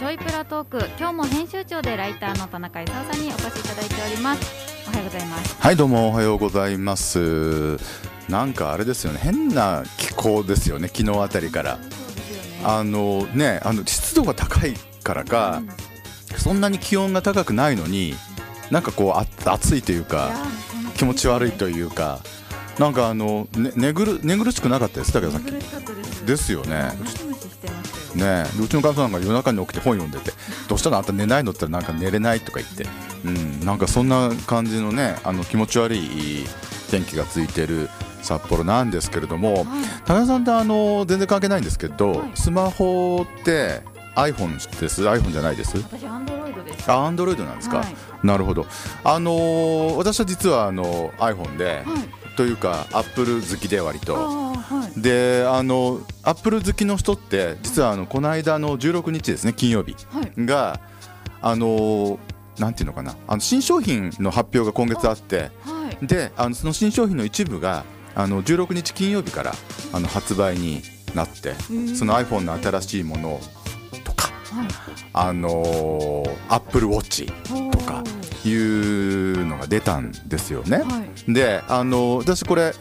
ちょいプラトーク。今日も編集長でライターの田中勲さんにお越しいただいております。おはようございます。はいどうもおはようございます。なんかあれですよね変な気候ですよね昨日あたりから。ね。あのねあの湿度が高いからか、そんなに気温が高くないのになんかこうあ暑いというか気持ち悪いというかなんかあの、ね、寝ぐる寝苦しくなかったですだけどさっきです。よねね。でうちの母さんが夜中に起きて本読んでて「どうしたの？あんた寝ないの?」って言ったらなんか寝れないとか言って、うん、なんかそんな感じのねあの気持ち悪い天気がついてる札幌なんですけれどもはい。高田さんってあの全然関係ないんですけど、はい。スマホって iPhone です？iPhone じゃないです？私アンドロイドです。あアンドロイドなんですか、はい。なるほど。あのー私は実はあの iPhone で、はいというか Apple 好きで割と。はい。であのアップル好きの人って実はあのこの間の16日ですね金曜日はい。があのなんていうのかなあの新商品の発表が今月あってはい。であのその新商品の一部があの16日金曜日からあの発売になってうん。その iPhone の新しいものとかはい。あの Apple Watch とかいうのが出たんですよね。はい。であの私これ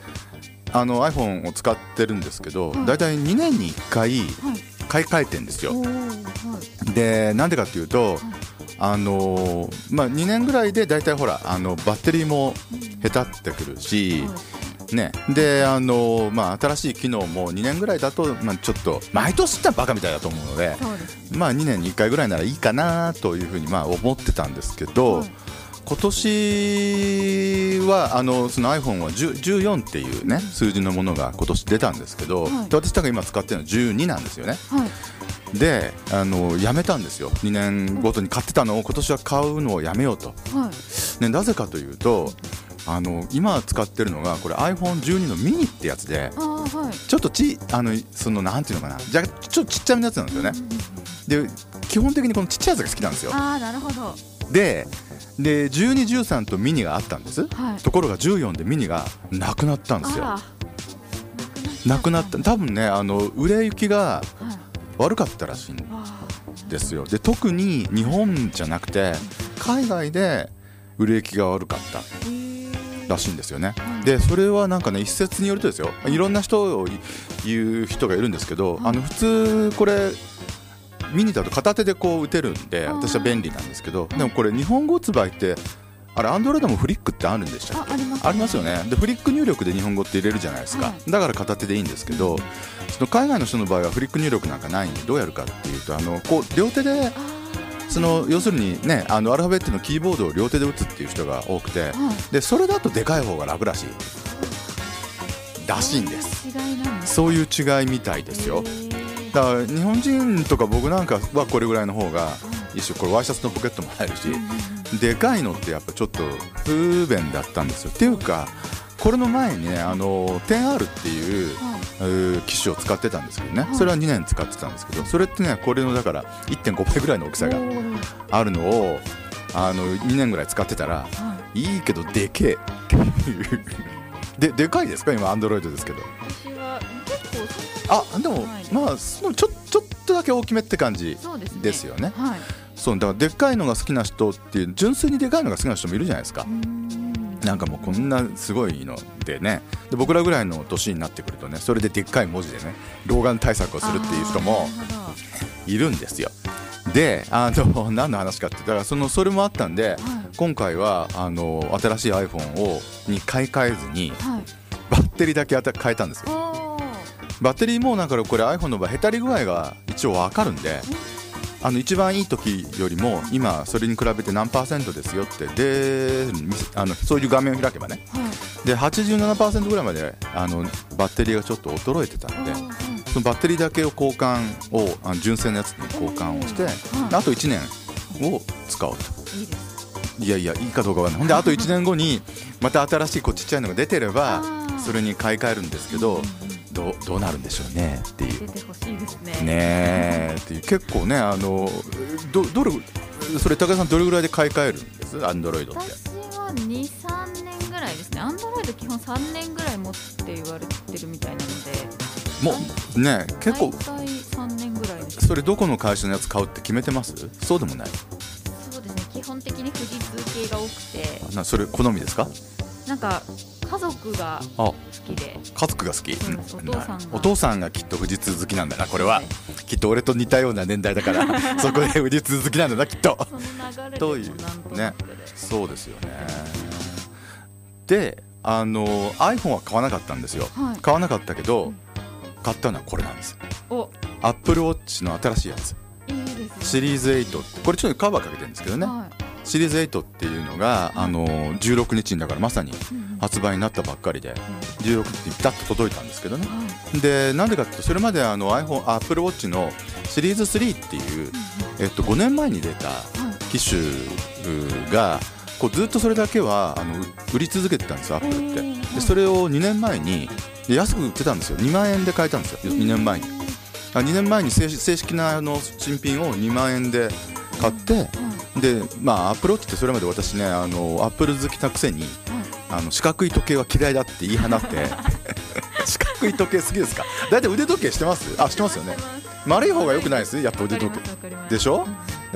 あの iPhone を使ってるんですけど、はい。だいたい2年に1回はい。買い替えてんですよ。でなんでかっていうと、あのまあ、2年ぐらいでだいたいほらあのバッテリーも下手ってくるし、ね、であの、まあ、新しい機能も2年ぐらいだと、まあ、ちょっと毎年ってバカみたいだと思うので、まあ、2年に1回ぐらいならいいかなというふうにまあ思ってたんですけど、はい。今年はあのその iPhone は10 14っていうね数字のものが今年出たんですけど、はい。で私が今使ってるのは12なんですよね。はい。であのやめたんですよ。2年ごとに買ってたのを今年は買うのをやめようと、はい。ね、なぜかというとあの今使ってるのがこれ iPhone12 のミニってやつではい。ちょっとちあのそのなんていうのかな。じゃちょっとちっちゃめのやつなんですよね。で基本的にこのちっちゃいやつが好きなんですよ。ああなるほど。でで1213とミニがあったんです、はい。ところが14でミニがなくなったんですよ。あなくなった。多分ねあの売れ行きが悪かったらしいんあですよ。で特に日本じゃなくて海外で売れ行きが悪かったらしいんですよね。はいでそれはなんかね一説によるとですよ。いろんな人を言う人がいるんですけど、はいあの普通これミニだと片手でこう打てるんで私は便利なんですけどでもこれ日本語発売ってあれアンドロイドもフリックってあるんでしたっけ？あありますありますよね。でフリック入力で日本語って入れるじゃないですか、はだから片手でいいんですけどその海外の人の場合はフリック入力なんかないんでどうやるかっていうとあのこう両手であその要するにねあのアルファベットのキーボードを両手で打つっていう人が多くてでそれだとでかい方が楽らしい。らしいんです。そういう違いみたいですよ。だから日本人とか僕なんかはこれぐらいの方が一緒これワイシャツのポケットも入るしでかいのってやっぱちょっと不便だったんですよ。っていうかこれの前にねあの 10R っていう機種を使ってたんですけどね。はい。それは2年使ってたんですけどそれってねこれのだから1.5倍ぐらいの大きさがあるのをあの2年ぐらい使ってたらはい。いいけどでけえ。っていうででかいですか？今アンドロイドですけど。私は結構あでもはい。まあそのちょちょっとだけ大きめって感じそうですね。ですよね。はい。そうだからでっかいのが好きな人っていう純粋にでかいのが好きな人もいるじゃないですかなんかもうこんなすごいのでね。で僕らぐらいの年になってくるとねそれででっかい文字でね老眼対策をするっていう人もいるんですよ。であの 何の話かってだからそのそれもあったんではい。今回はあの新しい iPhone をに買い替えずにどはい。バッテリーだけあた変えたんですよ。バッテリーもなんかこれ iPhone の場合へたり具合が一応わかるんであの一番いい時よりも今それに比べて何パーセントですよって。であのそういう画面を開けばね。はい。で87%ぐらいまであのバッテリーがちょっと衰えてたんでそのバッテリーだけを交換をあの純正のやつに交換をしてはい。あと1年を使おうと。いいです。いやいやいいかどうかはない。であと1年後にまた新しいこうちっちゃいのが出てればそれに買い替えるんですけどどうどうなるんでしょうねっていう。出てほしいですね。ねえっていう。結構ねあのどどれそれ高田さんどれぐらいで買い替えるんです？アンドロイドって。私は23年ぐらいですね。アンドロイド基本3年ぐらい持って言われてるみたいなので。もうね結構。大体3年ぐらいです。それどこの会社のやつ買うって決めてます？そうでもない。そうですね。基本的に富士通系が多くて。なそれ好みですか？なんか家族があ好きで。家族が好き？そうんお父さんが。きっと富士通好きなんだなこれは。きっと俺と似たような年代だから。そこで富士通好きなんだなきっと。というもなんとなくで、そうですよね。であの iPhone は買わなかったんですよ。はい。買わなかったけど買ったのはこれなんですお。Apple Watch の新しいやつ。ね。シリーズ8って。これちょっとカバーかけてるんですけどね。はいシリーズ8っていうのがあの16日にだからまさに発売になったばっかりで16日にピタッと届いたんですけどね。はいでなんでかっていうとそれまであの iPhone Apple Watch のシリーズ3っていう、えっと、5年前に出たはい。機種がこうずっとそれだけはあの売り続けてたんですよアップルってでそれを2年前にで安く売ってたんですよ。2万円で買えたんですよ2年前に。あ2年前に正正式なあの新品を2万円で買ってはいでまあアップルウォッチってそれまで私ねあのアップル好きなくせにはいあの四角い時計は嫌いだって言い放って。四角い時計好きですか？大体腕時計してます？あしてますよね。丸い方が良くないです？やっぱ腕時計。計でしょ？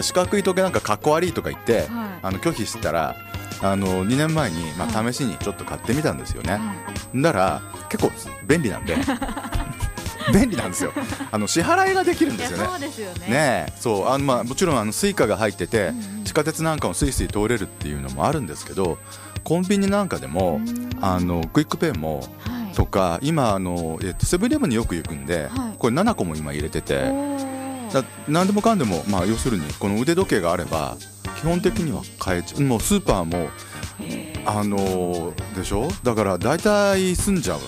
四角い時計なんかかっこ悪いとか言ってはい。あの拒否してたらあの2年前に、まあ、は試しにちょっと買ってみたんですよね、はいなら結構便利なんで 便利なんですよ。あの支払いができるんですよね。そうですよね。ねえ。そうあの、まあ、もちろんあの Suica が入ってて地下鉄なんかもスイスイ通れるっていうのもあるんですけどコンビニなんかでもうん。あの QUICPay もはい。とか今あの、えっと、セブンイレブンによく行くんで、はい。これ nanacoも今入れてておー。だ何でもかんでも、まあ、要するにこの腕時計があれば基本的には買えちゃう。もうスーパーもあのでしょ？だから大体済んじゃうん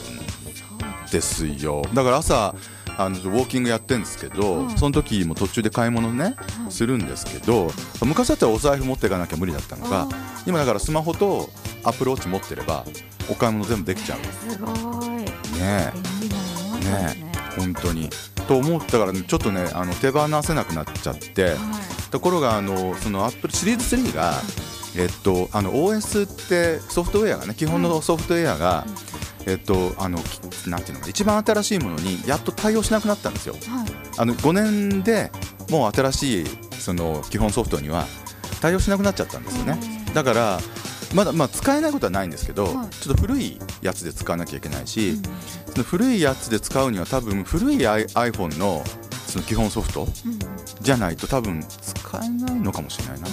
ですよ。だから朝あのウォーキングやってるんですけど、はいその時も途中で買い物ねはいするんですけど昔だったらお財布持っていかなきゃ無理だったのがあ今だからスマホとアップルウォッチ持ってればお買い物全部できちゃう。ーすごい。ねえ。ね本当に。と思ったからねちょっとねあの手放せなくなっちゃってはい。ところがあのそのアップルシリーズ3がえっとあの OS ってソフトウェアがね基本のソフトウェアがえっとあのきなんていうのかな一番新しいものにやっと対応しなくなったんですよ。はい。あの5年でもう新しいその基本ソフトには対応しなくなっちゃったんですよね。うん。だからまだまあ使えないことはないんですけど、はい。ちょっと古いやつで使わなきゃいけないし、うんその古いやつで使うには多分古い iPhone のその基本ソフトうん。じゃないと多分使えないのかもしれないな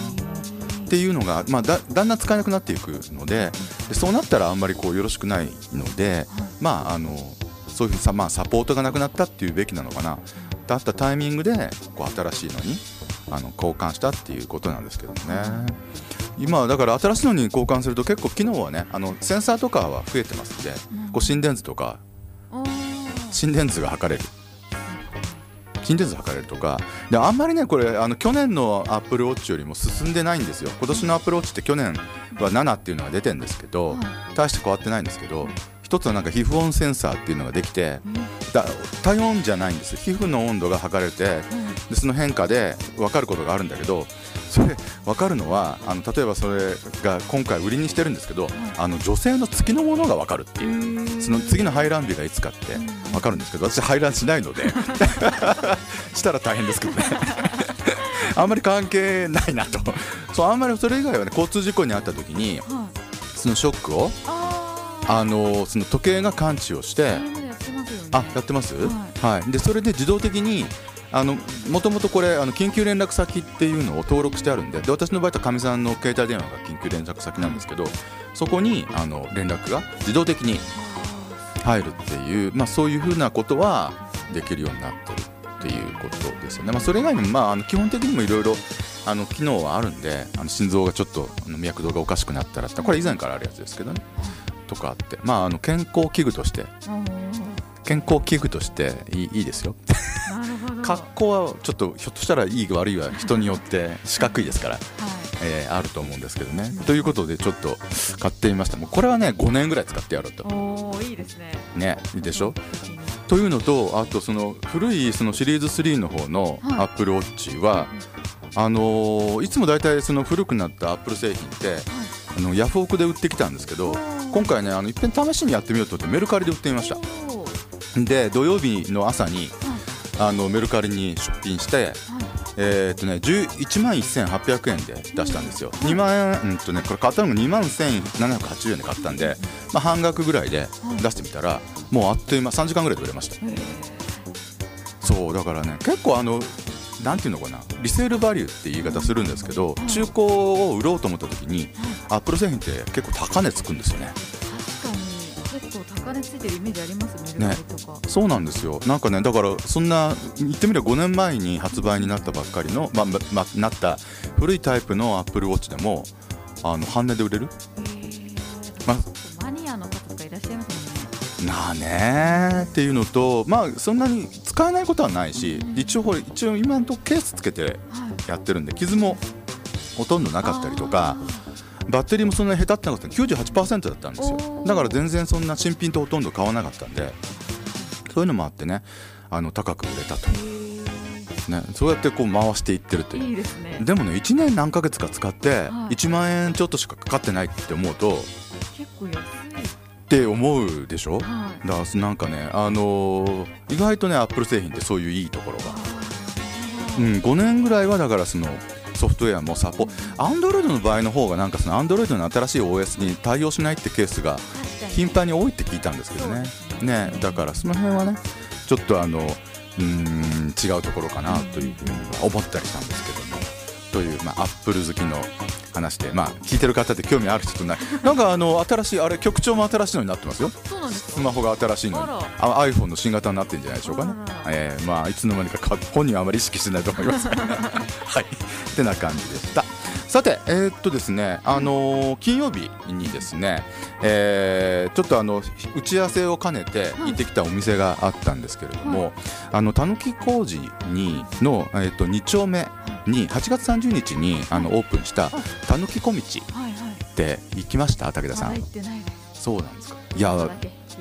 っていうのが、まあ、だだんだん使えなくなっていくのででそうなったらあんまりこうよろしくないので、まああのそういうさ、まあ、サポートがなくなったっていうべきなのかな。だったタイミングでこう新しいのにあの交換したっていうことなんですけどもね。今はだから新しいのに交換すると結構機能はねあのセンサーとかは増えてますんでうん。こう心電図とか心電図が測れる心電図測れるとか。であんまりねこれあの去年のアップルウォッチよりも進んでないんですよ。今年のアップルウォッチって去年は7っていうのが出てるんですけど、はい。大して変わってないんですけど一つはなんか皮膚温センサーっていうのができてうん。だ体温じゃないんです皮膚の温度が測れてでその変化で分かることがあるんだけどそれ分かるのはあの例えばそれが今回売りにしてるんですけど、あの女性の月のものが分かるっていう。その次の排卵日がいつかって分かるんですけど私排卵しないので したら大変ですけどね。あんまり関係ないなと。そうあんまりそれ以外はね交通事故に遭った時にはい。そのショックをあのその時計が感知をしてあやってますははい、でそれで自動的にあのもともとこれあの緊急連絡先っていうのを登録してあるんでで私の場合はかみさんの携帯電話が緊急連絡先なんですけどそこにあの連絡が自動的に入るっていう、まあ、そういうふうなことはできるようになってるっていうことですよね、まあ、それ以外にも、まあ、あの基本的にもいろいろあの機能はあるんであの心臓がちょっとあの脈動がおかしくなったらこれ以前からあるやつですけどねとかあって、まあ、あの健康器具として健康器具としていいいいですよ。格好はちょっとひょっとしたらいい悪いは人によって四角いですから、はい。えーあると思うんですけどね。ということでちょっと買ってみました。もうこれはね5年ぐらい使ってやろうと。おーいいですね。ねいいでしょ？一気に。というのとあとその古いそのシリーズ3の方のはい。アップルウォッチは、あのーいつも大体その古くなったアップル製品ってあのヤフオクで売ってきたんですけど今回ねあのいっぺん試しにやってみようと思ってメルカリで売ってみました。で土曜日の朝にあのメルカリに出品して、えーっとね、1万1800円で出したんですよ、2万円、うんとね、これ買ったのが2万1780円で買ったんで、まあ、半額ぐらいで出してみたら、もうあっという間、3時間ぐらいで売れました。そうだからね結構あのなんていうのかな？リセールバリューって言い方するんですけど、中古を売ろうと思った時に、アップル製品って結構高値つくんですよね。確かに。結構高値ついてるイメージありますメルカリとか、そうなんですよ。なんかねだからそんな言ってみれば5年前に発売になったばっかりの、まあままなった古いタイプのアップルウォッチでもあの半値で売れる？まマなあねーっていうのとまあそんなに使えないことはないし一応一応今のとこケースつけてはいやってるんで傷もほとんどなかったりとかバッテリーもそんなに下手ってなかった。98%だったんですよ。だから全然そんな新品とほとんど買わなかったんでそういうのもあってねあの高く売れたと、ね、そうやってこう回していってるという。ね。でもね1年何ヶ月か使ってはい。1万円ちょっとしかかかってないって思うと結構安いって思うでしょ？だかはいらなんかねあのー意外とねアップル製品ってそういういいところが。うん、5年ぐらいはだからそのソフトウェアもサポアンドロイドの場合の方がなんかそのアンドロイドの新しい OS に対応しないってケースが頻繁に多いって聞いたんですけどね。ね。だからその辺はねちょっとあのうーん違うところかなというふうには思ったりしたんですけど。もという、まあ、アップル好きの話で、まあ、聞いてる方で興味ある人とない。なんかあの新しいあれ局長も新しいのになってますよ。スマホが新しいのに。あ iPhone の新型になってるんじゃないでしょうかね。えーまあいつの間にかか本人はあまり意識してないと思います。はい。ってな感じでしたさてえーっとですねあのー金曜日にですね、えーちょっとあの打ち合わせを兼ねて行ってきたお店があったんですけれども、あのたぬき工事にの、えーっと2丁目に8月30日にあのオープンしたたぬき小道って行きました武田さん。そうなんですか。いや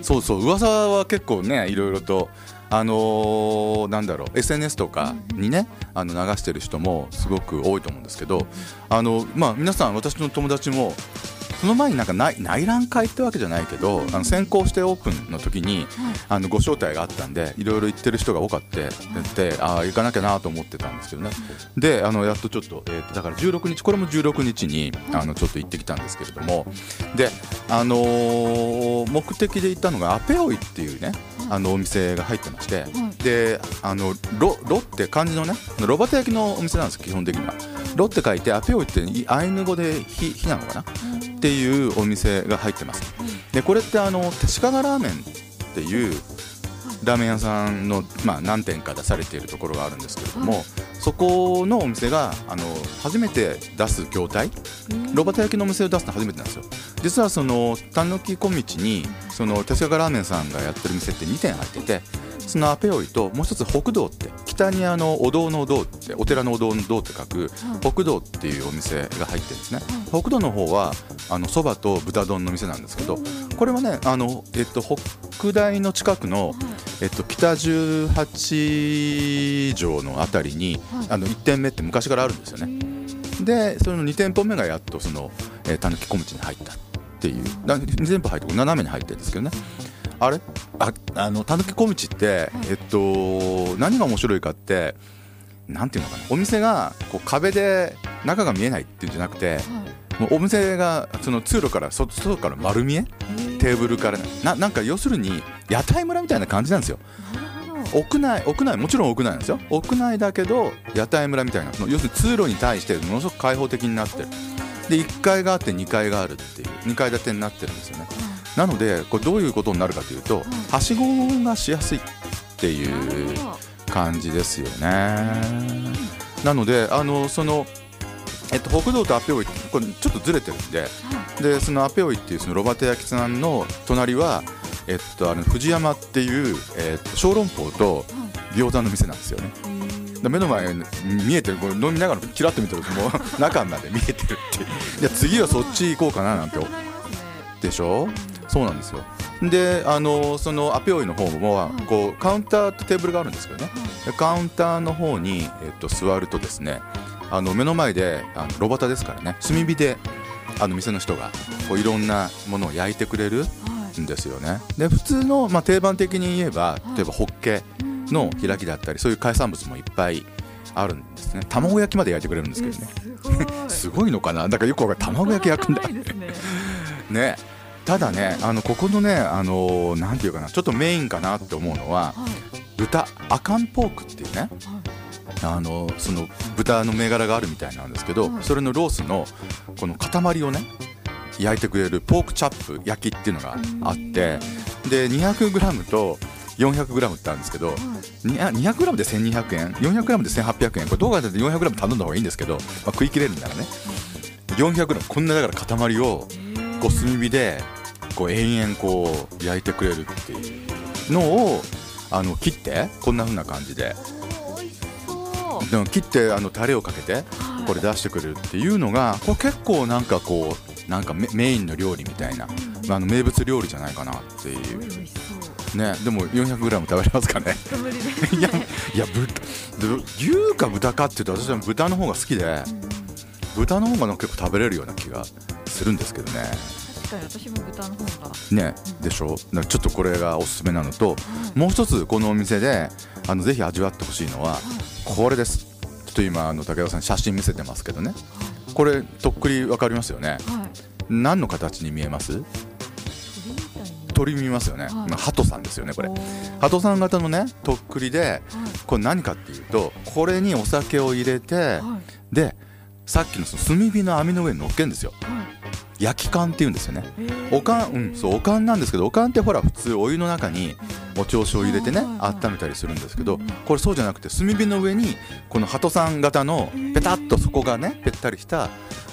そうそう噂は結構ねいろいろとあのーなんだろう SNS とかにねあの流してる人もすごく多いと思うんですけどあのまあ皆さん私の友達もその前になんか内内覧会ってわけじゃないけどあの先行してオープンの時にあのご招待があったんでいろいろ行ってる人が多かってでああ行かなきゃなと思ってたんですけどね。であのやっとちょっと,、えーとだから16日これも16日にあのちょっと行ってきたんですけれども。であのー目的で行ったのがアペオイっていうねあのお店が入ってまして。であのロロって漢字のねロバタ焼きのお店なんです基本的には。ロって書いてアペオイっていアイヌ語で火火なのかな？っていうお店が入ってます。でこれってあの手鹿ラーメンっていうラーメン屋さんの、まあ、何店か出されているところがあるんですけれども、そこのお店があの初めて出す業態ロバタ焼きのお店を出すの初めてなんですよ。実はそのたぬき小道にその手塚ラーメンさんがやってる店って2店入っててそのアペオイともう一つ北道って北にあのお堂のお堂ってお寺のお堂の堂って書く北道っていうお店が入ってるんですね。北道の方はあのそばと豚丼の店なんですけどこれはねあの、えっと、北大の近くの、えっと、北18条のあたりに、あの1店目って昔からあるんですよね。でその2店舗目がやっとそのえーたぬき小道に入ったっていう。だ2店舗入って斜めに入ってるんですけどねあれ？ああのたぬき小道って、えっと何が面白いかってなんていうのかな。お店がこう壁で中が見えないっていうんじゃなくてもうお店がその通路からそ外から丸見え？テーブルから。ななんか要するに屋台村みたいな感じなんですよ。屋内屋内もちろん屋内なんですよ。屋内だけど屋台村みたいな。要するに通路に対してものすごく開放的になってる。で1階があって2階があるっていう。2階建てになってるんですよねなのでこれどういうことになるかというとはしごがしやすいっていう感じですよね。なのであのそのえっと、北道とアペオイこれちょっとずれてるんででそのアペオイっていうそのロバテ焼きさんの隣は、えっと、あの藤山っていう、えっと、小籠包と餃子の店なんですよね。で目の前に見えてるこれ飲みながらキラッと見てるともう 中まで見えてるっていう。いや次はそっち行こうかななんてでしょ？そうなんですよ。であのそのアペオイの方もこうカウンターとテーブルがあるんですけどね。でカウンターの方に、えっと、座るとですねあの目の前であのロバタですからね。炭火であの店の人がこういろんなものを焼いてくれるんですよね。で普通の、まあ、定番的に言えば例えばホッケの開きだったりそういう海産物もいっぱいあるんですね。卵焼きまで焼いてくれるんですけどね。すごい。のかな。だからよくわかる。卵焼き焼くんだ。ね ただねあのここのねあのなんていうかなちょっとメインかなって思うのは、豚アカンポークっていうね、あのその豚の銘柄があるみたいなんですけど、それのロースのこの塊をね焼いてくれるポークチャップ焼きっていうのがあってで 200g と 400g ってあるんですけど、200g で1200円？400g で1800円？これどうかって 400g 頼んだ方がいいんですけど、まあ、食い切れるんならね。400g こんなだから塊をこう炭火でこう延々こう焼いてくれるっていうのをあの切ってこんな風な感じで。でも切ってあのタレをかけてこれ出してくれるっていうのがこれ結構なんかこうなんかメインの料理みたいな、あの名物料理じゃないかなっていう。ねでも 400g 食べれますかね。いやいや豚牛か豚かっていうと私は豚の方が好きで、豚の方が結構食べれるような気がするんですけどね。確かに私も豚の方が。ね、でしょ？ちょっとこれがおすすめなのと、もう一つこのお店であのぜひ味わってほしいのは、これです。ちょっと今あの武田さん写真見せてますけどね、これとっくり分かりますよね、何の形に見えます？鳥見ますよね、まあ、鳩さんですよねこれ。鳩さん型のねとっくりで、これ何かっていうとこれにお酒を入れて、でさっきのその炭火の網の上に乗っけるんですよ、焼き缶っていうんですよね。おかん、うん、そうおかんなんですけどおかんってほら普通お湯の中にお調子を入れてね温めたりするんですけどこれそうじゃなくて炭火の上にこの鳩さん型のペタッと底がねぺったりした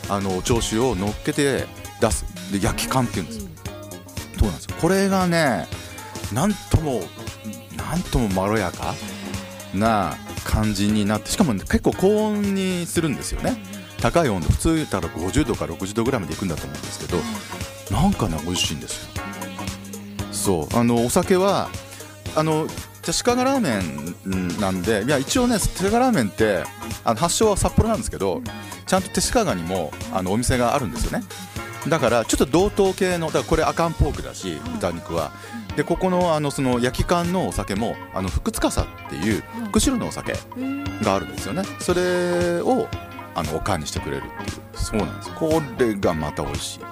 あのお調子を乗っけて出すで焼き缶っていうんです。そうなんですよこれがねなんともなんともまろやかな感じになってしかも結構高温にするんですよね高い温度普通だったら50度から60度ぐらいまでいくんだと思うんですけどなんかね美味しいんですよ。そう。あのお酒はあの手鹿がラーメンなんでいや一応ね手鹿ラーメンってあの発祥は札幌なんですけどちゃんと手鹿にもあのお店があるんですよね。だからちょっと同等系のだからこれアカンポークだし豚肉は。でここのあのその焼き缶のお酒もあの福塚さっていう釧路のお酒があるんですよね。それをあのおかんにしてくれるっていう。そうなんですこれがまた美味しい。っ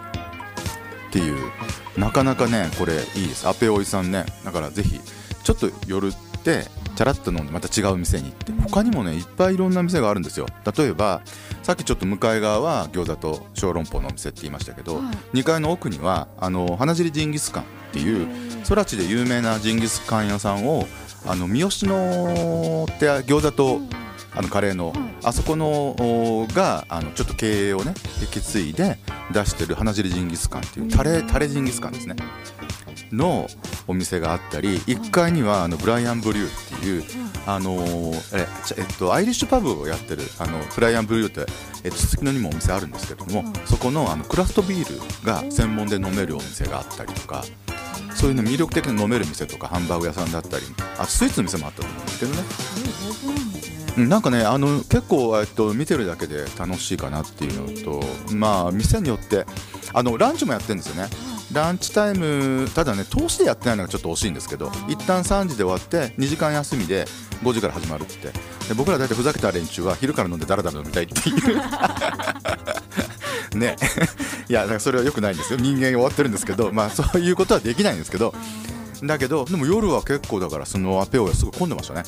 ていう。なかなかねこれいいです。アペオイさんね。だからぜひちょっと夜ってチャラッと飲んでまた違う店に行って。他にもねいっぱいいろんな店があるんですよ。例えばさっきちょっと向かい側は餃子と小籠包のお店って言いましたけど、はい、2階の奥にはあの花尻ジンギスカンっていう空知で有名なジンギスカン屋さんをあの三好のって餃子とあのカレーの、あそこのがあのちょっと経営をね引き継いで出してる花尻ジンギスカンっていうタレタレジンギスカンですね。のお店があったり1階にはあのブライアン・ブリューっていう、あのええっと、アイリッシュパブをやってるあのブライアン・ブリューって、えっと、すすきのにもお店あるんですけども、そこのあのクラフトビールが専門で飲めるお店があったりとかそういうの魅力的に飲める店とかハンバーグ屋さんだったりあスイーツの店もあったと思うんですけどね。なんかねあの結構、えっと、見てるだけで楽しいかなっていうのとまあ店によってあのランチもやってるんですよね。ランチタイムただね投資でやってないのがちょっと惜しいんですけど一旦3時で終わって2時間休みで5時から始まるって。で僕ら大体ふざけた連中は昼から飲んでだらだら飲みたいっていう。ね。いやだからそれはよくないんですよ。人間終わってるんですけどまあそういうことはできないんですけど。だけどでも夜は結構だからそのアペオがすごい混んでましたね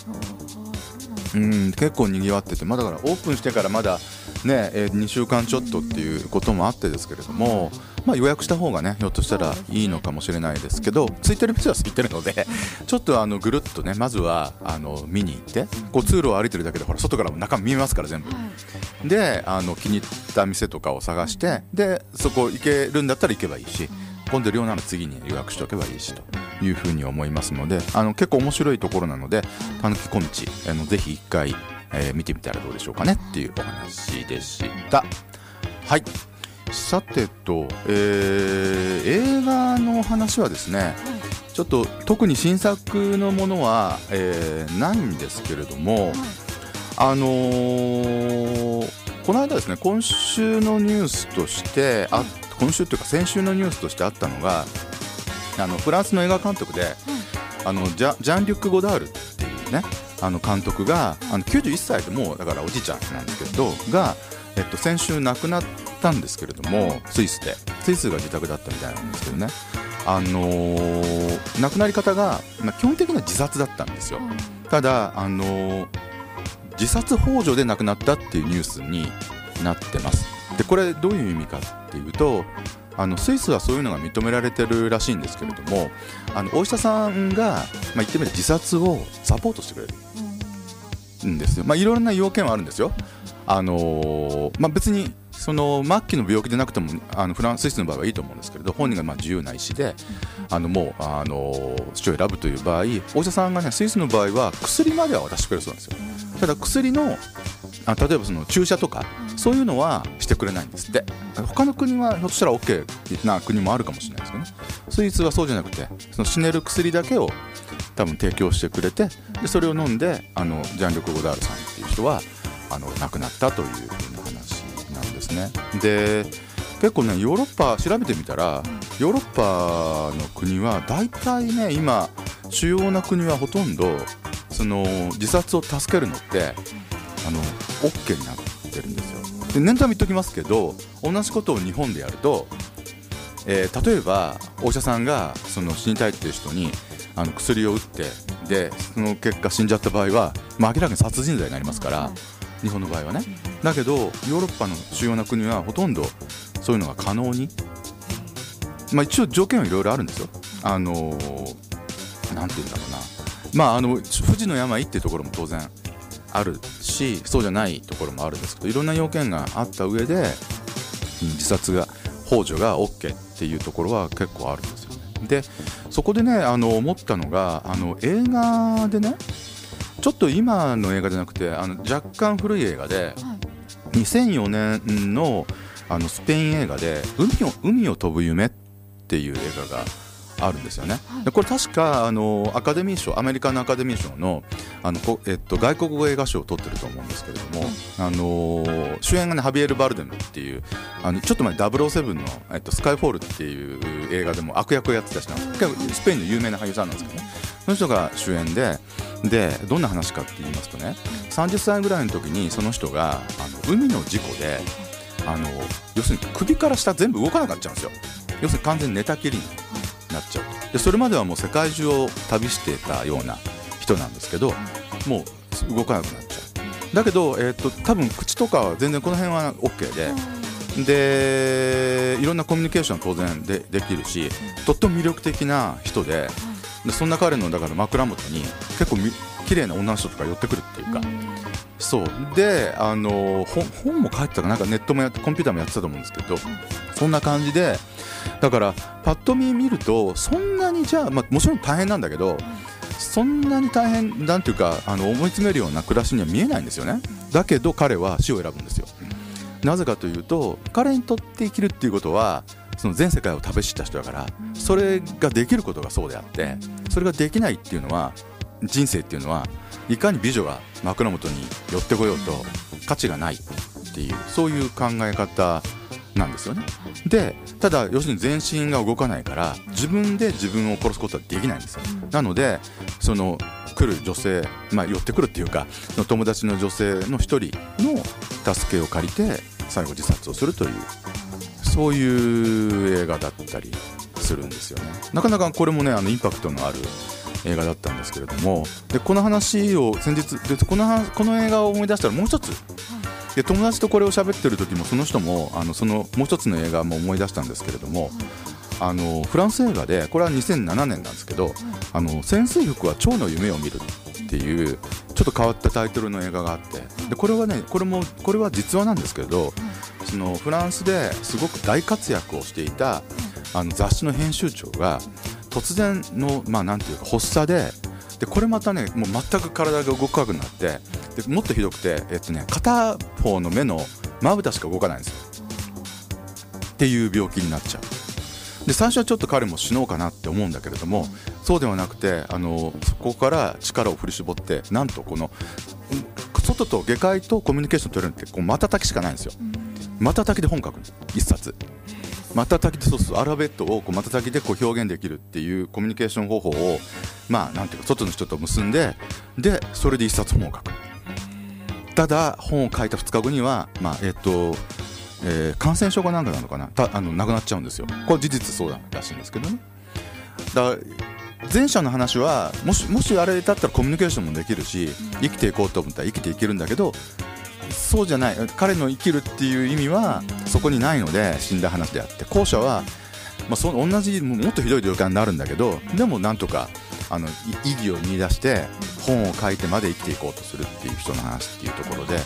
うん結構にぎわってて、まあ、だからオープンしてからまだね、えー、2週間ちょっとっていうこともあってですけれども、まあ、予約した方がねひょっとしたらいいのかもしれないですけどついてる店は空いてるので ちょっとあのぐるっとねまずはあの見に行ってこう通路を歩いてるだけでほら外からも中見えますから全部。であの気に入った店とかを探してでそこ行けるんだったら行けばいいし。混んでるようなら次に予約しておけばいいしというふうに思いますのであの結構面白いところなのでたぬき小道あのぜひ一回、えー、見てみたらどうでしょうかねっていうお話でした。はい。さてと、えー、映画の話はですねちょっと特に新作のものは、えー、ないんですけれども、あのー、この間ですね今週のニュースとしてあっ今週というか先週のニュースとしてあったのがあのフランスの映画監督で、あのジャジャン・リュック・ゴダールっていうねあの監督があの91歳でもうだからおじいちゃんなんですけどが、えっと、先週亡くなったんですけれどもスイスで。スイスが自宅だったみたいなんですけどね。あのー亡くなり方が、まあ、基本的には自殺だったんですよ。ただ、あのー自殺幇助で亡くなったっていうニュースになってます。でこれどういう意味かっていうとあのスイスはそういうのが認められてるらしいんですけれどもあのお医者さんが、まあ、言ってみれば自殺をサポートしてくれるんですよ、まあ、いろんな要件はあるんですよ。あのーまあ、別にその末期の病気でなくてもあのフランスイスの場合はいいと思うんですけれど本人がまあ自由な意思であのもうあの死を選ぶという場合お医者さんがねスイスの場合は薬までは渡してくれるそうなんですよ。ただ薬のあ例えばその注射とかそういうのはしてくれないんですって。他の国はひょっとしたら OK な国もあるかもしれないですけどね。スイスはそうじゃなくてその死ねる薬だけを多分提供してくれてでそれを飲んであのジャン・リョク・ゴダールさんっていう人はあの亡くなったというふうな話なんですね。で結構ねヨーロッパ調べてみたらヨーロッパの国は大体ね今主要な国はほとんどその自殺を助けるのってあの OK になってるんですよ。で念のため言っときますけど同じことを日本でやると、えー例えばお医者さんがその死にたいっていう人にあの薬を打ってでその結果死んじゃった場合は、まあ、明らかに殺人罪になりますから日本の場合はね。だけどヨーロッパの主要な国はほとんどそういうのが可能に、まあ、一応条件はいろいろあるんですよ。あのーなんて言うんだろうな。まああの不治の病っていうところも当然あるしそうじゃないところもあるんですけどいろんな要件があった上でうん自殺が幇助が OK っていうところは結構あるんですよね。でそこでねあの思ったのがあの映画でねちょっと今の映画じゃなくてあの若干古い映画で2004年のあのスペイン映画で海を「海を飛ぶ夢」っていう映画があるんですよね。でこれ確かあのアカデミー賞アメリカのアカデミー賞のあのこ、えっと、外国語映画賞を取ってると思うんですけれども、あの主演がねハビエル・バルデムっていうあのちょっと前に007の、えっと「スカイフォール」っていう映画でも悪役をやってた人スペインの有名な俳優さんなんですけどね。その人が主演ででどんな話かって言いますとね30歳ぐらいの時にその人があの海の事故であの要するに首から下全部動かなくなっちゃうんですよ。要するに完全に寝たきりになっちゃう。でそれまではもう世界中を旅してたような人なんですけどもう動かなくなっちゃう。だけど、えー、と多分口とかは全然この辺は OK ででいろんなコミュニケーションは当然でできるしとっても魅力的な人ででそんな彼のだから枕元に結構み綺麗な女の人とか寄ってくるっていうか。そう。であの本本も書いてたかなんかネットもやってコンピューターもやってたと思うんですけどそんな感じでだからパッと見見るとそんなにじゃあ、まあ、もちろん大変なんだけどそんなに大変なんていうかあの思い詰めるような暮らしには見えないんですよね。だけど彼は死を選ぶんですよ。なぜかというと彼にとって生きるっていうことはその全世界を食べ知った人だからそれができることがそうであってそれができないっていうのは人生っていうのはいかに美女が枕元に寄ってこようと価値がないっていうそういう考え方なんですよね。でただ要するに全身が動かないから自分で自分を殺すことはできないんですよ。なのでその来る女性、まあ、寄ってくるっていうかの友達の女性の一人の助けを借りて最後自殺をするというそういう映画だったりするんですよね。なかなかこれもねあのインパクトのある映画だったんですけれども。でこの話を先日でこのこの映画を思い出したらもう一つで友達とこれを喋ってる時もその人もあのそのもう一つの映画も思い出したんですけれども、あのフランス映画でこれは2007年なんですけど「あの潜水服は蝶の夢を見る」っていうちょっと変わったタイトルの映画があってでこれはねこれもこれは実話なんですけれどそのフランスですごく大活躍をしていたあの雑誌の編集長が突然の、まあ、ていうか発作ででこれまたねもう全く体が動かなくなってでもっとひどくて、えっとね、片方の目のまぶたしか動かないんですよ。っていう病気になっちゃう。で最初はちょっと彼も死のうかなって思うんだけれどもそうではなくてあのそこから力を振り絞ってなんとこのうん外と下界とコミュニケーション取れるってこう瞬きしかないんですよ。瞬きで本書くの一冊。瞬きでそうそうアルファベットをこう瞬きでこう表現できるっていうコミュニケーション方法をまあなんていうか外の人と結んででそれで一冊本を書くただ本を書いた2日後にはまあえっ、とえー感染症かなんかなのかな？たあの亡くなっちゃうんですよ。これ事実そうだらしいんですけどね。だから前者の話はもしもしあれだったらコミュニケーションもできるし生きていこうと思ったら生きていけるんだけどそうじゃない彼の生きるっていう意味はそこにないので死んだ話であって。後者は、まあ、その同じもっとひどい状況になるんだけどでもなんとかあのい意義を見出して本を書いてまで生きていこうとするっていう人の話っていうところで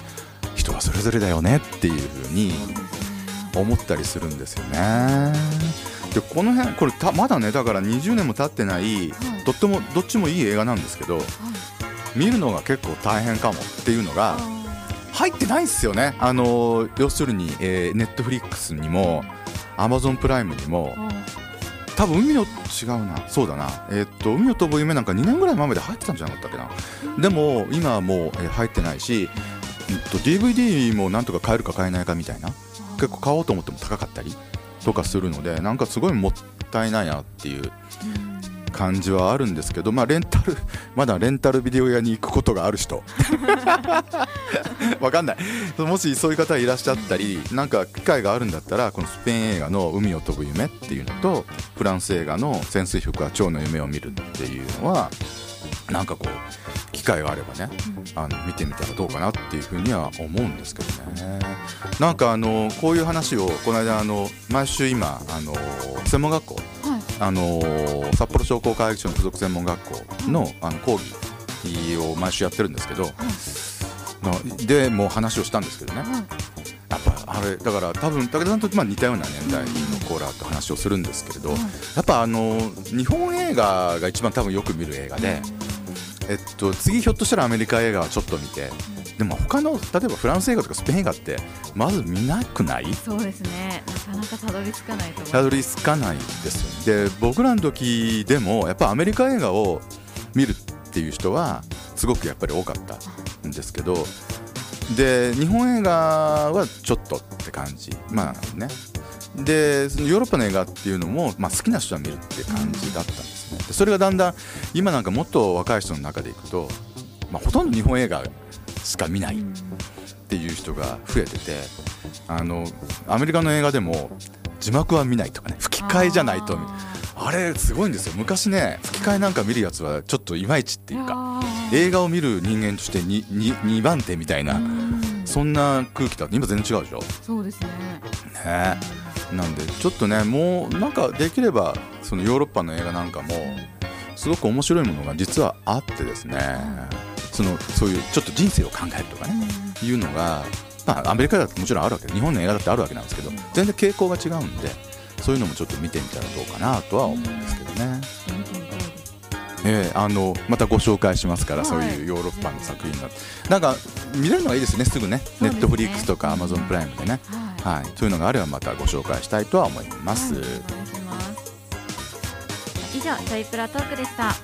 人はそれぞれだよねっていうふうに思ったりするんですよね。でこの辺これたまだねだから20年も経ってないはい。とってもどっちもいい映画なんですけど見るのが結構大変かもっていうのが入ってないんですよね。あの要するに、えー、ネットフリックスにもアマゾンプライムにも多分海の違うな。そうだな。えーっと海を飛ぶ夢なんか2年ぐらい前まで入ってたんじゃなかったっけな。でも今はもう、えー入ってないし、うんと DVD もなんとか買えるか買えないかみたいな。結構買おうと思っても高かったりとかするのでなんかすごいもったいないなっていう感じはあるんですけど、まあ、レンタルまだレンタルビデオ屋に行くことがある人 わかんない。もしそういう方いらっしゃったりなんか機会があるんだったらこのスペイン映画の「海を飛ぶ夢」っていうのとフランス映画の「潜水服は蝶の夢を見る」っていうのはなんかこう機会があればねあの見てみたらどうかなっていうふうには思うんですけどね。なんかあのこういう話をこの間あの毎週今あの専門学校はい。あのー札幌商工会議所の附属専門学校のあの講義を毎週やってるんですけど、なでもう話をしたんですけどね。はいやっぱあれだから多分武田さんとまあ似たような年代のコーラと話をするんですけれど、はいやっぱあのー日本映画が一番多分よく見る映画で、えっと、次ひょっとしたらアメリカ映画はちょっと見てでも他の例えばフランス映画とかスペイン映画ってまず見なくない？そうですね。なかなかたどり着かないとたどり着かないですよね。で僕らの時でもやっぱアメリカ映画を見るっていう人はすごくやっぱり多かったんですけどで日本映画はちょっとって感じ。まあね。でそのヨーロッパの映画っていうのも、まあ、好きな人は見るって感じだったんですね。でそれがだんだん今なんかもっと若い人の中でいくと、まあ、ほとんど日本映画しか見ないっていう人が増えててあのアメリカの映画でも字幕は見ないとかね吹き替えじゃないとあれすごいんですよ。昔ね吹き替えなんか見るやつはちょっといまいちっていうか映画を見る人間として 2, 2番手みたいなそんな空気だって今全然違うでしょ？そうですね。ね。なんでちょっとねもうなんかできればそのヨーロッパの映画なんかもすごく面白いものが実はあってですね。そのそういうちょっと人生を考えるとかね。いうのが、まあ、アメリカだってもちろんあるわけ。で日本の映画だってあるわけなんですけど全然傾向が違うんでそういうのもちょっと見てみたらどうかなとは思うんですけどね。ええあのまたご紹介しますから、はい。そういうヨーロッパの作品がなんか見れるのがいいですねすぐね。ネットフリックスとかアマゾンプライムでね、はい。はい、そういうのがあればまたご紹介したいとは思います。はい。ます。以上ちょいプラトークでした